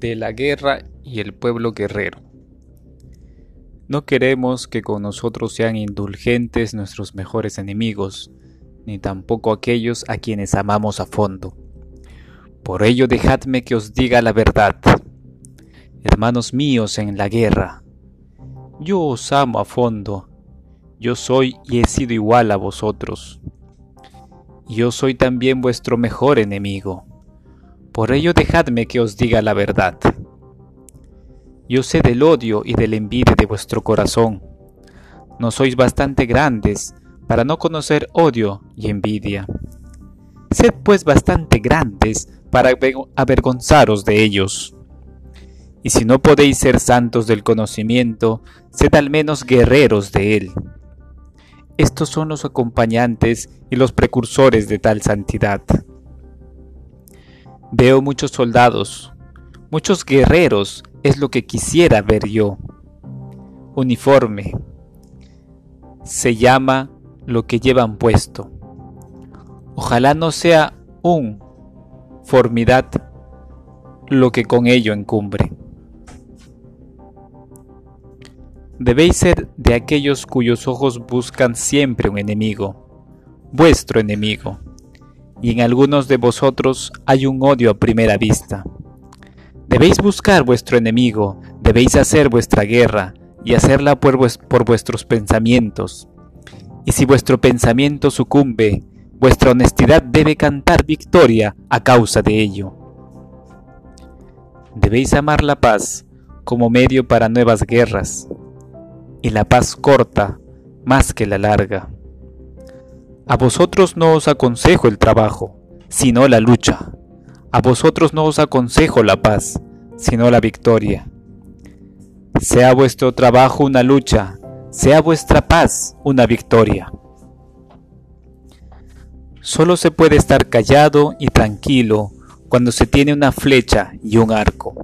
de la guerra y el pueblo guerrero. No queremos que con nosotros sean indulgentes nuestros mejores enemigos, ni tampoco aquellos a quienes amamos a fondo. Por ello dejadme que os diga la verdad. Hermanos míos en la guerra, yo os amo a fondo, yo soy y he sido igual a vosotros. Yo soy también vuestro mejor enemigo. Por ello dejadme que os diga la verdad. Yo sé del odio y de la envidia de vuestro corazón. No sois bastante grandes para no conocer odio y envidia. Sed pues bastante grandes para avergonzaros de ellos. Y si no podéis ser santos del conocimiento, sed al menos guerreros de él. Estos son los acompañantes y los precursores de tal santidad. Veo muchos soldados, muchos guerreros, es lo que quisiera ver yo. Uniforme. Se llama lo que llevan puesto. Ojalá no sea un formidad lo que con ello encumbre. Debéis ser de aquellos cuyos ojos buscan siempre un enemigo, vuestro enemigo y en algunos de vosotros hay un odio a primera vista. Debéis buscar vuestro enemigo, debéis hacer vuestra guerra y hacerla por, vuestros pensamientos. Y si vuestro pensamiento sucumbe, vuestra honestidad debe cantar victoria a causa de ello. Debéis amar la paz como medio para nuevas guerras, y la paz corta más que la larga. A vosotros no os aconsejo el trabajo, sino la lucha. A vosotros no os aconsejo la paz, sino la victoria. Sea vuestro trabajo una lucha, sea vuestra paz una victoria. Solo se puede estar callado y tranquilo cuando se tiene una flecha y un arco.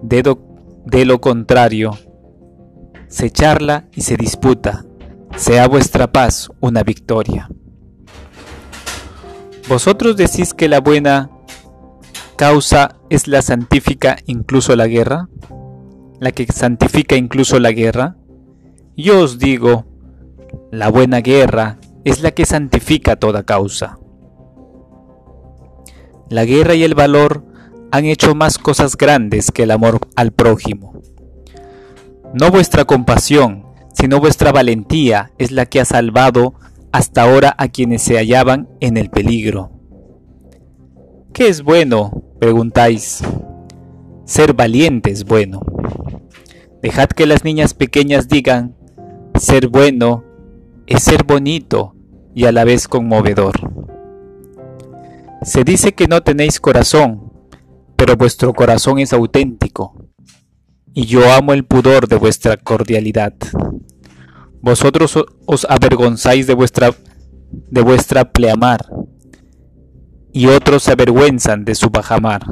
De, de lo contrario, se charla y se disputa, sea vuestra paz una victoria. ¿Vosotros decís que la buena causa es la santifica incluso la guerra? ¿La que santifica incluso la guerra? Yo os digo, la buena guerra es la que santifica toda causa. La guerra y el valor han hecho más cosas grandes que el amor al prójimo. No vuestra compasión, sino vuestra valentía es la que ha salvado hasta ahora a quienes se hallaban en el peligro. ¿Qué es bueno? preguntáis. Ser valiente es bueno. Dejad que las niñas pequeñas digan, ser bueno es ser bonito y a la vez conmovedor. Se dice que no tenéis corazón, pero vuestro corazón es auténtico, y yo amo el pudor de vuestra cordialidad. Vosotros os avergonzáis de vuestra, de vuestra pleamar, y otros se avergüenzan de su bajamar.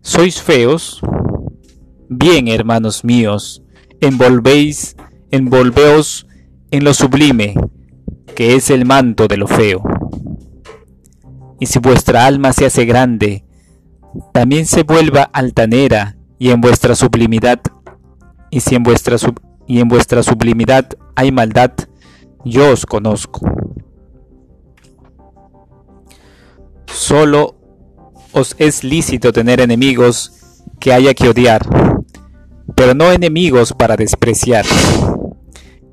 ¿Sois feos? Bien, hermanos míos, envolvéis, envolveos en lo sublime, que es el manto de lo feo. Y si vuestra alma se hace grande, también se vuelva altanera, y en vuestra sublimidad, y si en vuestra sub y en vuestra sublimidad hay maldad, yo os conozco. Solo os es lícito tener enemigos que haya que odiar, pero no enemigos para despreciar.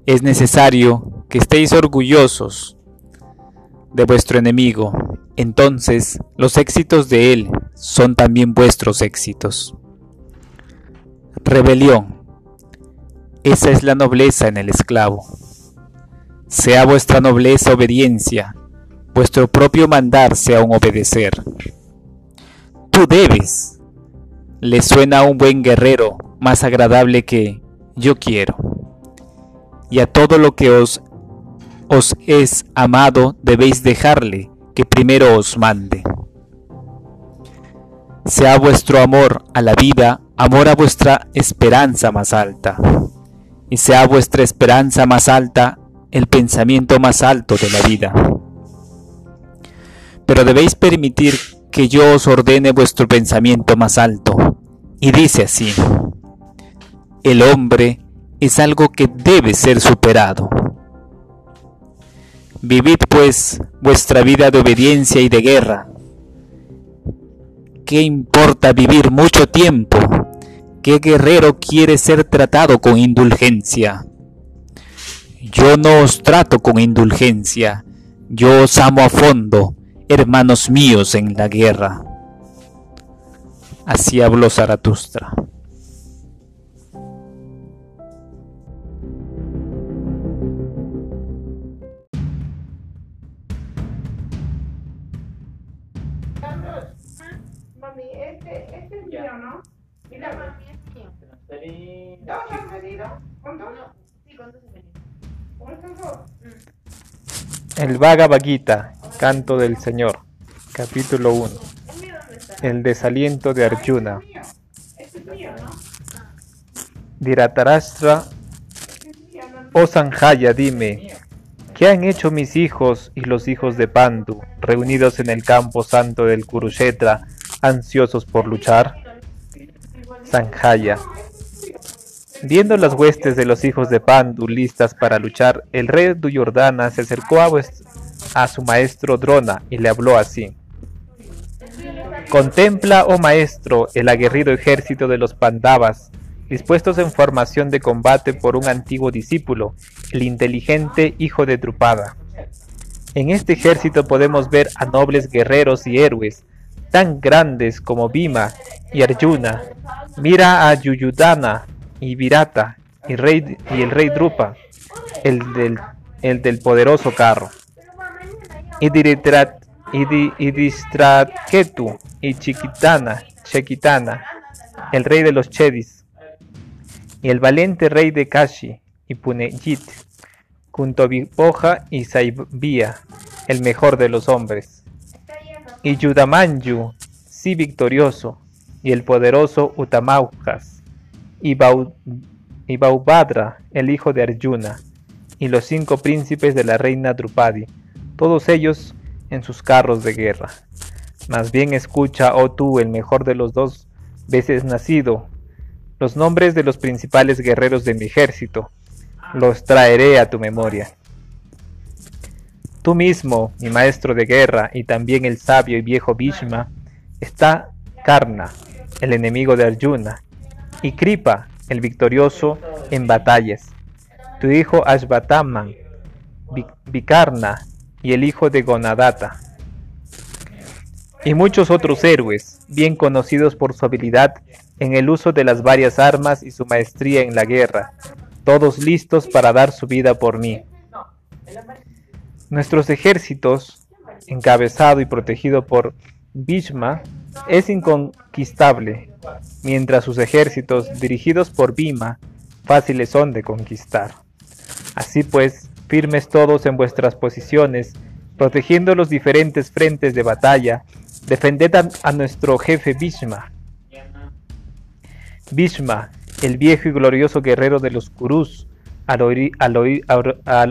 Es necesario que estéis orgullosos de vuestro enemigo, entonces los éxitos de él son también vuestros éxitos. Rebelión. Esa es la nobleza en el esclavo. Sea vuestra nobleza obediencia, vuestro propio mandar sea un obedecer. Tú debes. Le suena a un buen guerrero más agradable que yo quiero. Y a todo lo que os, os es amado debéis dejarle que primero os mande. Sea vuestro amor a la vida amor a vuestra esperanza más alta y sea vuestra esperanza más alta el pensamiento más alto de la vida. Pero debéis permitir que yo os ordene vuestro pensamiento más alto. Y dice así, el hombre es algo que debe ser superado. Vivid pues vuestra vida de obediencia y de guerra. ¿Qué importa vivir mucho tiempo? ¿Qué guerrero quiere ser tratado con indulgencia? Yo no os trato con indulgencia, yo os amo a fondo, hermanos míos en la guerra. Así habló Zaratustra. ¿Con dos? Sí, con dos he venido. ¿Con estos dos? El Bhagavad Gita, Canto del Señor, capítulo 1. ¿El desaliento de Arjuna. Este. Este Este no oh Sanjaya, dime, ¿qué han hecho mis hijos y los hijos de Pandu, reunidos en el campo santo del Kurukshetra, ansiosos por luchar? Sanjaya. Viendo las huestes de los hijos de Pandu listas para luchar, el rey Duryodhana se acercó a su maestro Drona y le habló así. Contempla, oh maestro, el aguerrido ejército de los Pandavas, dispuestos en formación de combate por un antiguo discípulo, el inteligente hijo de Drupada. En este ejército podemos ver a nobles guerreros y héroes, tan grandes como Bhima y Arjuna. Mira a Yuyudana y Virata y, rey, y el rey Drupa, el del, el del poderoso carro. Y Diritrat- y Di- y Chiquitana, el rey de los Chedis, y el valiente rey de Kashi y Punejit, Kuntovipoja y Saibia, el mejor de los hombres, y Yudamanyu, sí victorioso, y el poderoso Utamaujas, y, Bau, y Baubhadra, el hijo de Arjuna, y los cinco príncipes de la reina Drupadi, todos ellos en sus carros de guerra. Más bien escucha, oh tú, el mejor de los dos veces nacido, los nombres de los principales guerreros de mi ejército, los traeré a tu memoria. Tú mismo, mi maestro de guerra, y también el sabio y viejo Bhishma, está Karna, el enemigo de Arjuna, y Kripa, el victorioso en batallas, tu hijo Ashvataman, Vi- Vikarna y el hijo de Gonadata, y muchos otros héroes, bien conocidos por su habilidad en el uso de las varias armas y su maestría en la guerra, todos listos para dar su vida por mí. Nuestros ejércitos, encabezado y protegido por Bhishma, es inconquistable, mientras sus ejércitos, dirigidos por Bhima, fáciles son de conquistar. Así pues, firmes todos en vuestras posiciones, protegiendo los diferentes frentes de batalla, defended a, nuestro jefe Bhishma. Bhishma, el viejo y glorioso guerrero de los Kurus, al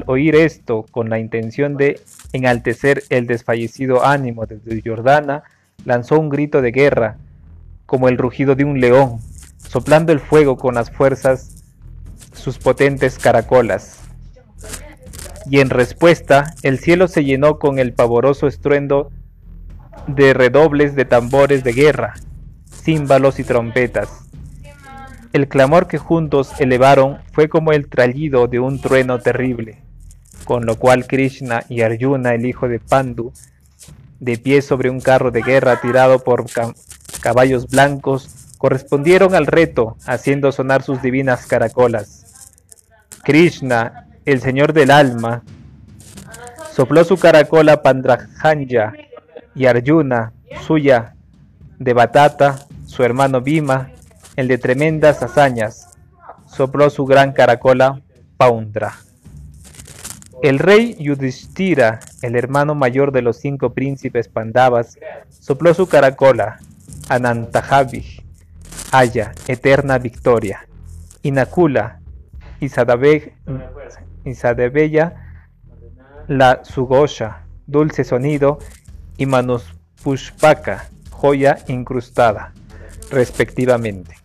oír, esto con la intención de enaltecer el desfallecido ánimo de Duryodhana, lanzó un grito de guerra, como el rugido de un león, soplando el fuego con las fuerzas sus potentes caracolas. Y en respuesta, el cielo se llenó con el pavoroso estruendo de redobles de tambores de guerra, címbalos y trompetas. El clamor que juntos elevaron fue como el trallido de un trueno terrible, con lo cual Krishna y Arjuna, el hijo de Pandu, de pie sobre un carro de guerra tirado por caballos blancos, correspondieron al reto, haciendo sonar sus divinas caracolas. Krishna, el señor del alma, sopló su caracola Pandrajanya y Arjuna, suya, de batata, su hermano Bhima, el de tremendas hazañas, sopló su gran caracola Paundra. El rey Yudhishthira, el hermano mayor de los cinco príncipes Pandavas, sopló su caracola Anantajavi, Haya, eterna victoria. Isadabe- Isadebeya, la Sugosha, dulce sonido, y Manuspushpaka, joya incrustada, respectivamente.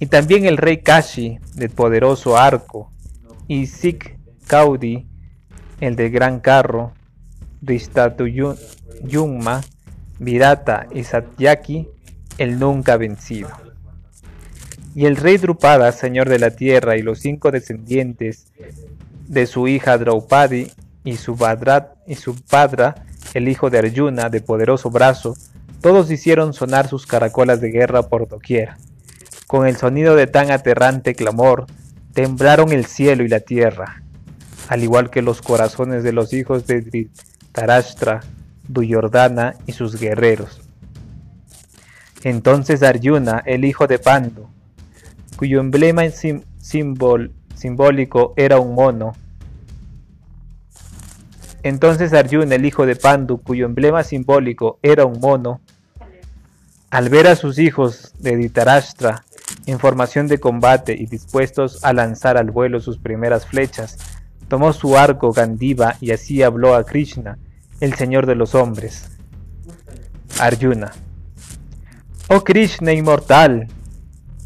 Y también el rey Kashi, del poderoso arco, y Sik Kaudi, el del gran carro, Yunma, Virata y Satyaki, el nunca vencido. Y el rey Drupada, señor de la tierra, y los cinco descendientes de su hija Draupadi y su, y su padra, el hijo de Arjuna, de poderoso brazo, todos hicieron sonar sus caracolas de guerra por doquier. Con el sonido de tan aterrante clamor, temblaron el cielo y la tierra, al igual que los corazones de los hijos de Dhritarashtra, Duyordana y sus guerreros. Entonces Arjuna, el hijo de Pandu, cuyo emblema simbólico era un mono, entonces Arjuna, el hijo de Pandu, cuyo emblema simbólico era un mono, al ver a sus hijos de Dhritarashtra en formación de combate y dispuestos a lanzar al vuelo sus primeras flechas, tomó su arco Gandiva y así habló a Krishna, el Señor de los hombres. Arjuna. Oh Krishna inmortal,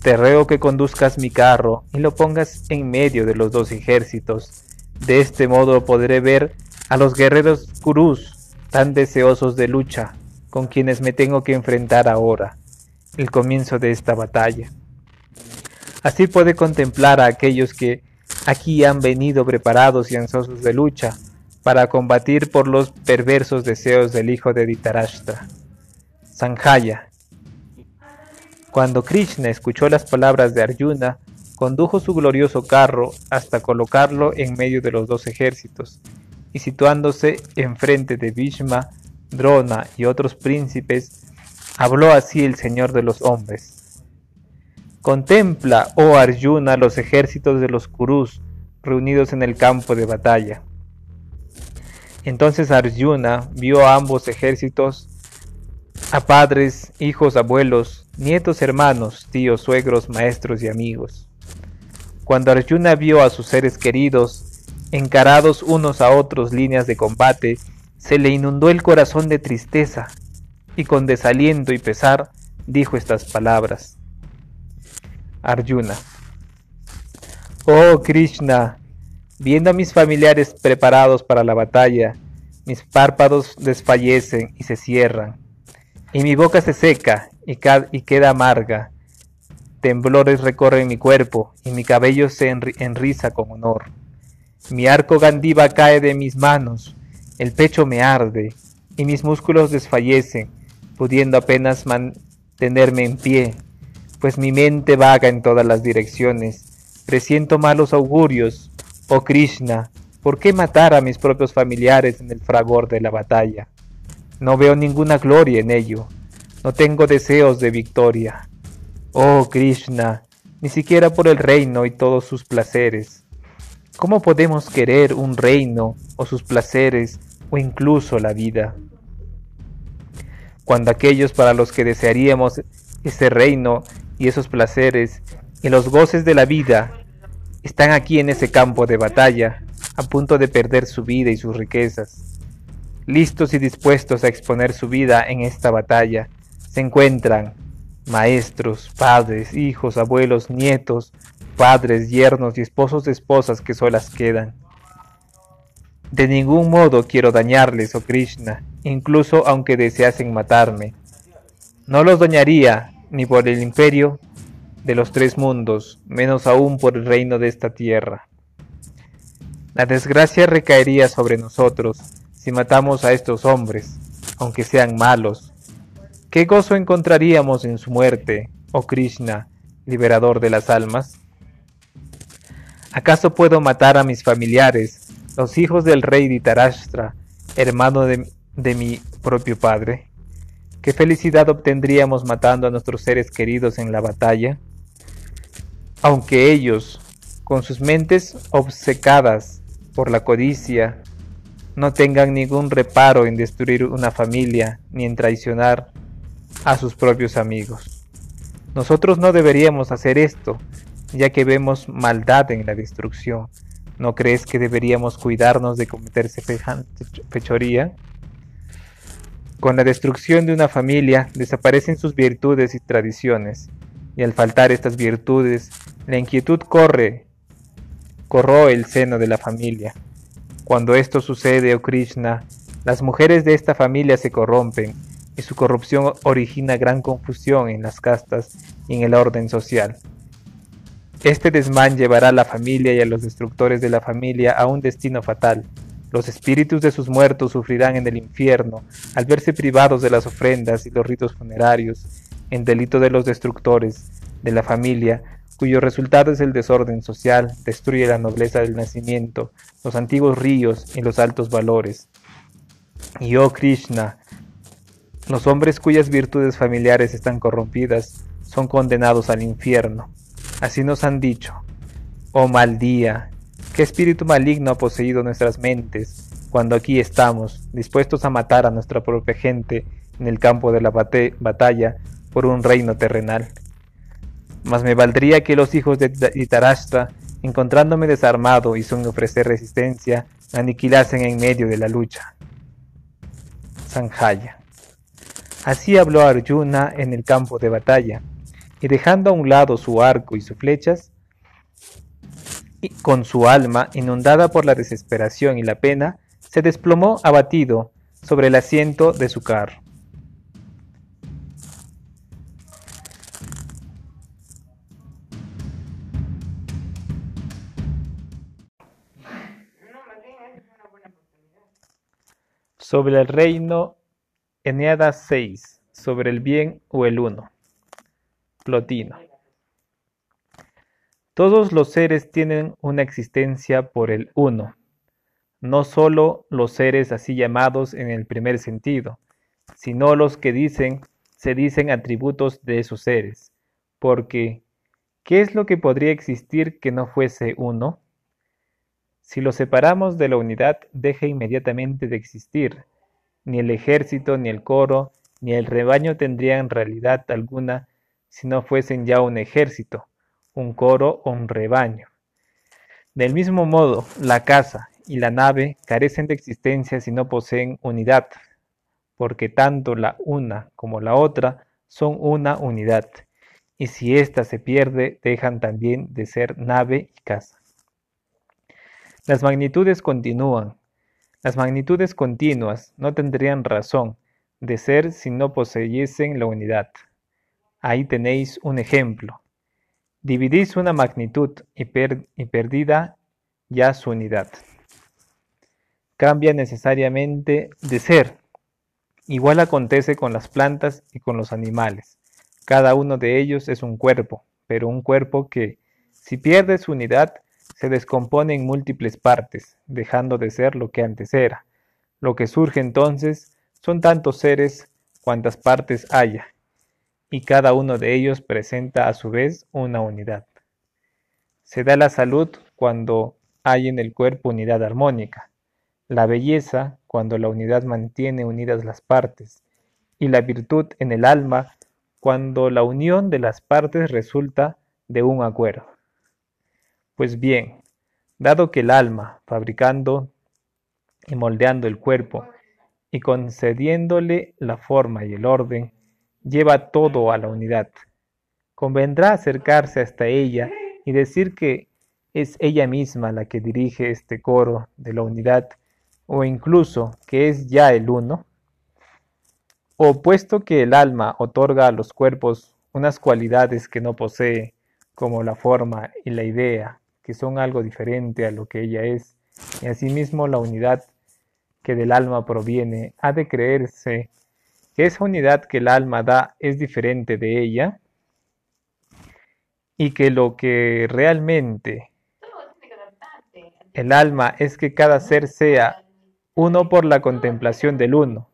te ruego que conduzcas mi carro y lo pongas en medio de los dos ejércitos. De este modo podré ver a los guerreros Kurus, tan deseosos de lucha, con quienes me tengo que enfrentar ahora, el comienzo de esta batalla. Así puede contemplar a aquellos que aquí han venido preparados y ansiosos de lucha para combatir por los perversos deseos del hijo de Ditarashtra. Sanjaya. Cuando Krishna escuchó las palabras de Arjuna, condujo su glorioso carro hasta colocarlo en medio de los dos ejércitos y situándose enfrente de Bhishma, Drona y otros príncipes, habló así el Señor de los hombres. Contempla, oh Arjuna, los ejércitos de los Kurus reunidos en el campo de batalla. Entonces Arjuna vio a ambos ejércitos, a padres, hijos, abuelos, nietos, hermanos, tíos, suegros, maestros y amigos. Cuando Arjuna vio a sus seres queridos, Encarados unos a otros líneas de combate, se le inundó el corazón de tristeza, y con desaliento y pesar dijo estas palabras. Arjuna. Oh Krishna, viendo a mis familiares preparados para la batalla, mis párpados desfallecen y se cierran, y mi boca se seca y, y queda amarga. Temblores recorren mi cuerpo y mi cabello se enriza con honor. Mi arco gandiva cae de mis manos, el pecho me arde y mis músculos desfallecen, pudiendo apenas mantenerme en pie, pues mi mente vaga en todas las direcciones. Presiento malos augurios, oh Krishna, ¿por qué matar a mis propios familiares en el fragor de la batalla? No veo ninguna gloria en ello, no tengo deseos de victoria. Oh Krishna, ni siquiera por el reino y todos sus placeres. ¿Cómo podemos querer un reino o sus placeres o incluso la vida? Cuando aquellos para los que desearíamos ese reino y esos placeres y los goces de la vida están aquí en ese campo de batalla, a punto de perder su vida y sus riquezas. Listos y dispuestos a exponer su vida en esta batalla, se encuentran maestros, padres, hijos, abuelos, nietos, padres, yernos y esposos de esposas que solas quedan. De ningún modo quiero dañarles, oh Krishna, incluso aunque deseasen matarme. No los dañaría ni por el imperio de los tres mundos, menos aún por el reino de esta tierra. La desgracia recaería sobre nosotros si matamos a estos hombres, aunque sean malos. ¿Qué gozo encontraríamos en su muerte, oh Krishna, liberador de las almas? ¿Acaso puedo matar a mis familiares, los hijos del rey Ditarashtra, hermano de, de mi propio padre? ¿Qué felicidad obtendríamos matando a nuestros seres queridos en la batalla? Aunque ellos, con sus mentes obcecadas por la codicia, no tengan ningún reparo en destruir una familia ni en traicionar a sus propios amigos. Nosotros no deberíamos hacer esto, ya que vemos maldad en la destrucción. ¿No crees que deberíamos cuidarnos de cometer fechoría? Con la destrucción de una familia desaparecen sus virtudes y tradiciones, y al faltar estas virtudes, la inquietud corre, corroe el seno de la familia. Cuando esto sucede, oh Krishna, las mujeres de esta familia se corrompen, y su corrupción origina gran confusión en las castas y en el orden social. Este desmán llevará a la familia y a los destructores de la familia a un destino fatal. Los espíritus de sus muertos sufrirán en el infierno al verse privados de las ofrendas y los ritos funerarios, en delito de los destructores de la familia, cuyo resultado es el desorden social, destruye la nobleza del nacimiento, los antiguos ríos y los altos valores. Y oh Krishna, los hombres cuyas virtudes familiares están corrompidas son condenados al infierno. Así nos han dicho. Oh mal día, qué espíritu maligno ha poseído nuestras mentes cuando aquí estamos, dispuestos a matar a nuestra propia gente en el campo de la batalla por un reino terrenal. Mas me valdría que los hijos de Itarashtra, encontrándome desarmado y sin ofrecer resistencia, me aniquilasen en medio de la lucha. Sanjaya. Así habló Arjuna en el campo de batalla y dejando a un lado su arco y sus flechas, y con su alma inundada por la desesperación y la pena, se desplomó abatido sobre el asiento de su carro. Sobre el reino, Eneada 6, sobre el bien o el uno. Plotino. Todos los seres tienen una existencia por el uno, no sólo los seres así llamados en el primer sentido, sino los que dicen, se dicen atributos de esos seres, porque ¿qué es lo que podría existir que no fuese uno? Si lo separamos de la unidad, deja inmediatamente de existir. Ni el ejército, ni el coro, ni el rebaño tendrían realidad alguna si no fuesen ya un ejército, un coro o un rebaño. Del mismo modo, la casa y la nave carecen de existencia si no poseen unidad, porque tanto la una como la otra son una unidad, y si ésta se pierde, dejan también de ser nave y casa. Las magnitudes continúan. Las magnitudes continuas no tendrían razón de ser si no poseyesen la unidad. Ahí tenéis un ejemplo. Dividís una magnitud y, perdida ya su unidad. Cambia necesariamente de ser. Igual acontece con las plantas y con los animales. Cada uno de ellos es un cuerpo, pero un cuerpo que, si pierde su unidad, se descompone en múltiples partes, dejando de ser lo que antes era. Lo que surge entonces son tantos seres cuantas partes haya, y cada uno de ellos presenta a su vez una unidad. Se da la salud cuando hay en el cuerpo unidad armónica, la belleza cuando la unidad mantiene unidas las partes, y la virtud en el alma cuando la unión de las partes resulta de un acuerdo. Pues bien, dado que el alma, fabricando y moldeando el cuerpo, y concediéndole la forma y el orden, lleva todo a la unidad. Convendrá acercarse hasta ella y decir que es ella misma la que dirige este coro de la unidad, o incluso que es ya el uno. O puesto que el alma otorga a los cuerpos unas cualidades que no posee, como la forma y la idea, que son algo diferente a lo que ella es, y asimismo la unidad que del alma proviene, ha de creerse. Que esa unidad que el alma da es diferente de ella. Y que lo que realmente el alma es que cada ser sea uno por la contemplación del uno,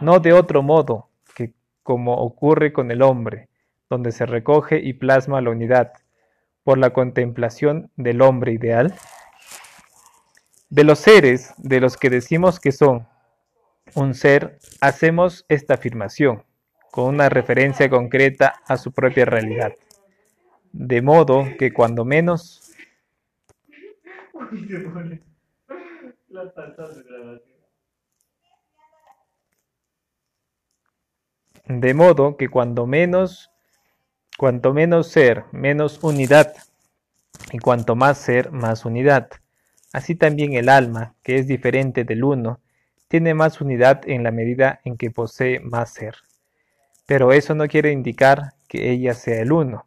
no de otro modo que como ocurre con el hombre, donde se recoge y plasma la unidad por la contemplación del hombre ideal. De los seres de los que decimos que son un ser, hacemos esta afirmación con una referencia concreta a su propia realidad. De modo que cuando menos... De modo que cuando menos, cuanto menos ser, menos unidad, y cuanto más ser, más unidad. Así también el alma, que es diferente del uno, tiene más unidad en la medida en que posee más ser. Pero eso no quiere indicar que ella sea el uno.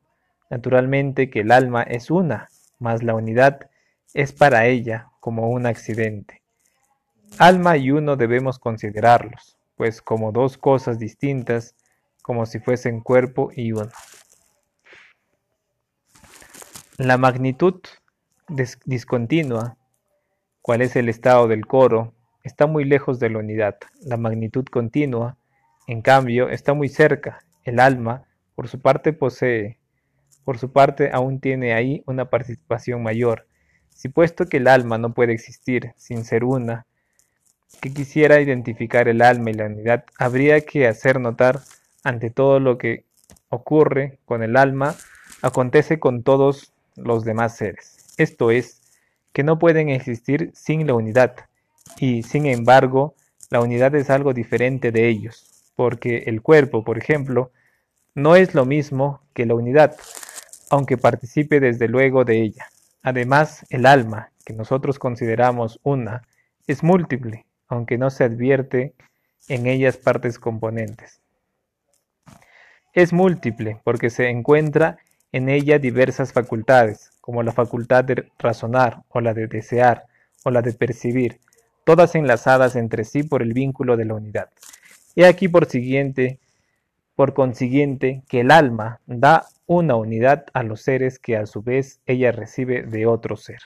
Naturalmente que el alma es una, mas la unidad es para ella como un accidente. Alma y uno debemos considerarlos, pues como dos cosas distintas, como si fuesen cuerpo y uno. La magnitud discontinua, cuál es el estado del coro, está muy lejos de la unidad. La magnitud continua, en cambio, está muy cerca. El alma, por su parte, posee, por su parte, aún tiene ahí una participación mayor. Si puesto que el alma no puede existir sin ser una, que quisiera identificar el alma y la unidad, habría que hacer notar ante todo lo que ocurre con el alma, acontece con todos los demás seres. Esto es, que no pueden existir sin la unidad, y sin embargo, la unidad es algo diferente de ellos, porque el cuerpo, por ejemplo, no es lo mismo que la unidad, aunque participe desde luego de ella. Además, el alma, que nosotros consideramos una, es múltiple, aunque no se advierte en ellas partes componentes. Es múltiple porque se encuentra en ella diversas facultades, como la facultad de razonar, o la de desear, o la de percibir, todas enlazadas entre sí por el vínculo de la unidad. Y aquí por siguiente, por consiguiente, que el alma da una unidad a los seres que a su vez ella recibe de otro ser.